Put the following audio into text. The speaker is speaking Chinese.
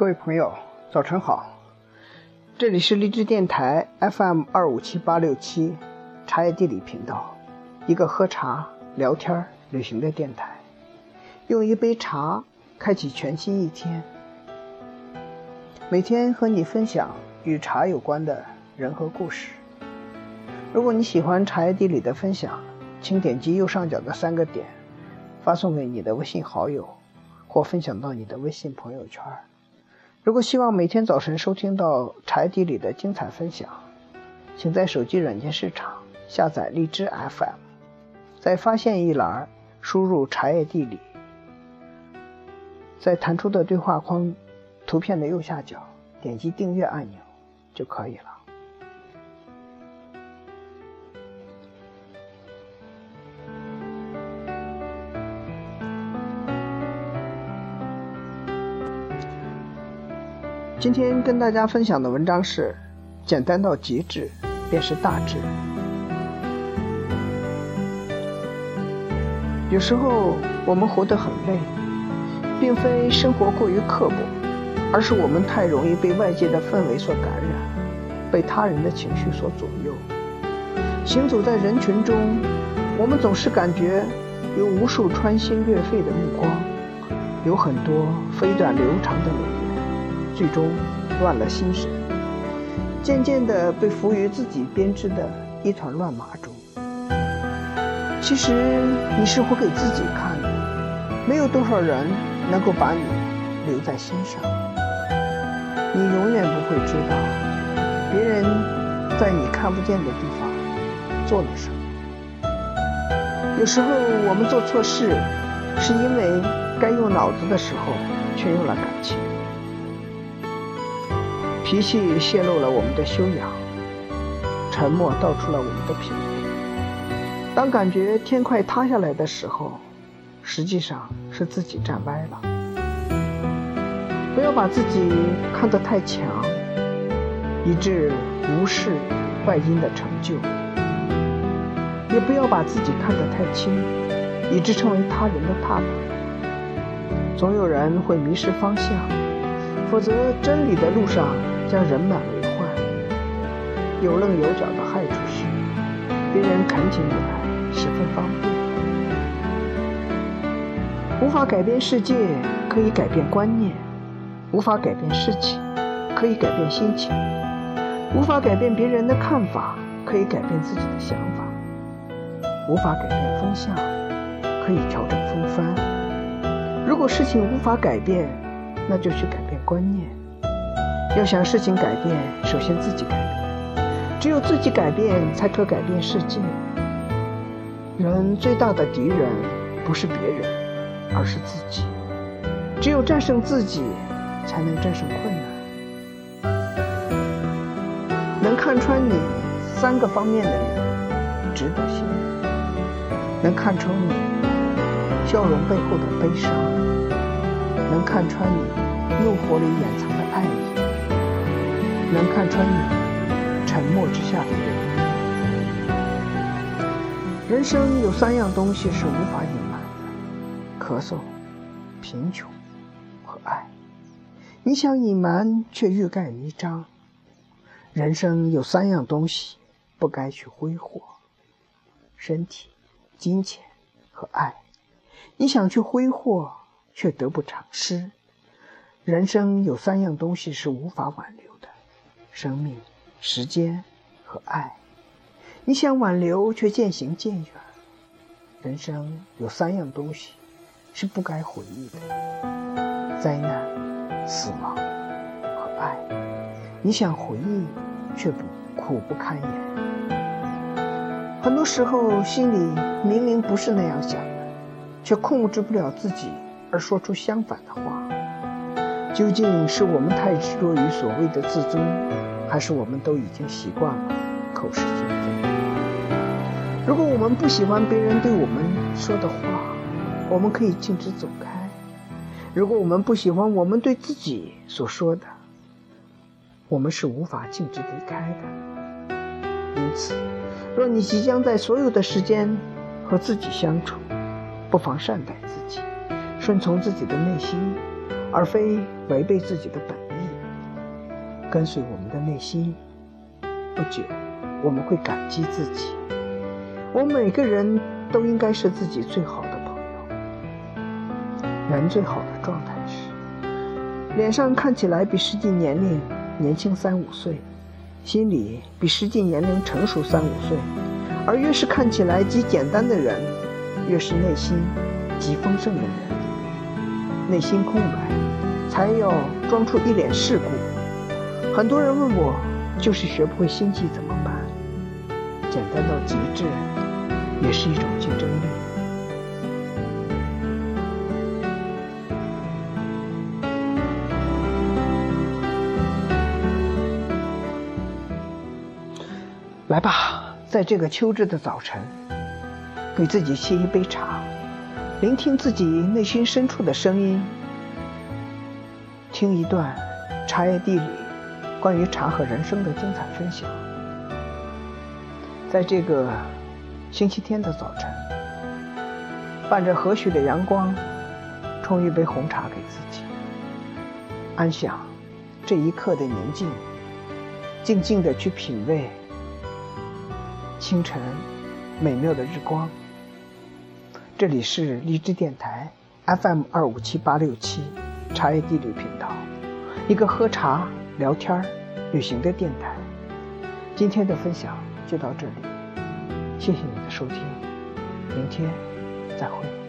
各位朋友，早晨好！这里是荔枝电台 FM 二五七八六七茶叶地理频道，一个喝茶、聊天、旅行的电台。用一杯茶开启全新一天，每天和你分享与茶有关的人和故事。如果你喜欢茶叶地理的分享，请点击右上角的三个点，发送给你的微信好友，或分享到你的微信朋友圈。如果希望每天早晨收听到茶叶地里的精彩分享，请在手机软件市场下载荔枝 FM，在发现一栏输入“茶叶地理”，在弹出的对话框图片的右下角点击订阅按钮就可以了。今天跟大家分享的文章是：简单到极致，便是大智。有时候我们活得很累，并非生活过于刻薄，而是我们太容易被外界的氛围所感染，被他人的情绪所左右。行走在人群中，我们总是感觉有无数穿心裂肺的目光，有很多飞短流长的流。最终乱了心神，渐渐地被浮于自己编织的一团乱麻中。其实你是活给自己看的，没有多少人能够把你留在心上。你永远不会知道，别人在你看不见的地方做了什么。有时候我们做错事，是因为该用脑子的时候，却用了感情。脾气泄露了我们的修养，沉默道出了我们的品味。当感觉天快塌下来的时候，实际上是自己站歪了。不要把自己看得太强，以致无视外因的成就；也不要把自己看得太轻，以致成为他人的踏板。总有人会迷失方向，否则真理的路上。将人满为患，有棱有角的害处是，别人恳请你来，十分方便。无法改变世界，可以改变观念；无法改变事情，可以改变心情；无法改变别人的看法，可以改变自己的想法；无法改变风向，可以调整风帆。如果事情无法改变，那就去改观念。要想事情改变，首先自己改变。只有自己改变，才可改变世界。人最大的敌人不是别人，而是自己。只有战胜自己，才能战胜困难。能看穿你三个方面的人，值得信任。能看穿你笑容背后的悲伤，能看穿你怒火里掩藏的爱意。能看穿你沉默之下的人。人生有三样东西是无法隐瞒的：咳嗽、贫穷和爱。你想隐瞒，却欲盖弥彰。人生有三样东西不该去挥霍：身体、金钱和爱。你想去挥霍，却得不偿失。人生有三样东西是无法挽留的。生命、时间和爱，你想挽留却渐行渐远。人生有三样东西是不该回忆的：灾难、死亡和爱。你想回忆，却不苦不堪言。很多时候，心里明明不是那样想的，却控制不了自己而说出相反的话。究竟是我们太执着于所谓的自尊，还是我们都已经习惯了口是心非？如果我们不喜欢别人对我们说的话，我们可以径直走开；如果我们不喜欢我们对自己所说的，我们是无法径直离开的。因此，若你即将在所有的时间和自己相处，不妨善待自己，顺从自己的内心。而非违背自己的本意。跟随我们的内心，不久，我们会感激自己。我们每个人都应该是自己最好的朋友。人最好的状态是，脸上看起来比实际年龄年轻三五岁，心里比实际年龄成熟三五岁。而越是看起来极简单的人，越是内心极丰盛的人。内心空白，才要装出一脸世故。很多人问我，就是学不会心计怎么办？简单到极致，也是一种竞争力。来吧，在这个秋至的早晨，给自己沏一杯茶。聆听自己内心深处的声音，听一段茶叶地里关于茶和人生的精彩分享。在这个星期天的早晨，伴着和煦的阳光，冲一杯红茶给自己，安享这一刻的宁静，静静的去品味清晨美妙的日光。这里是荔枝电台 FM 二五七八六七茶叶地理频道，一个喝茶、聊天、旅行的电台。今天的分享就到这里，谢谢你的收听，明天再会。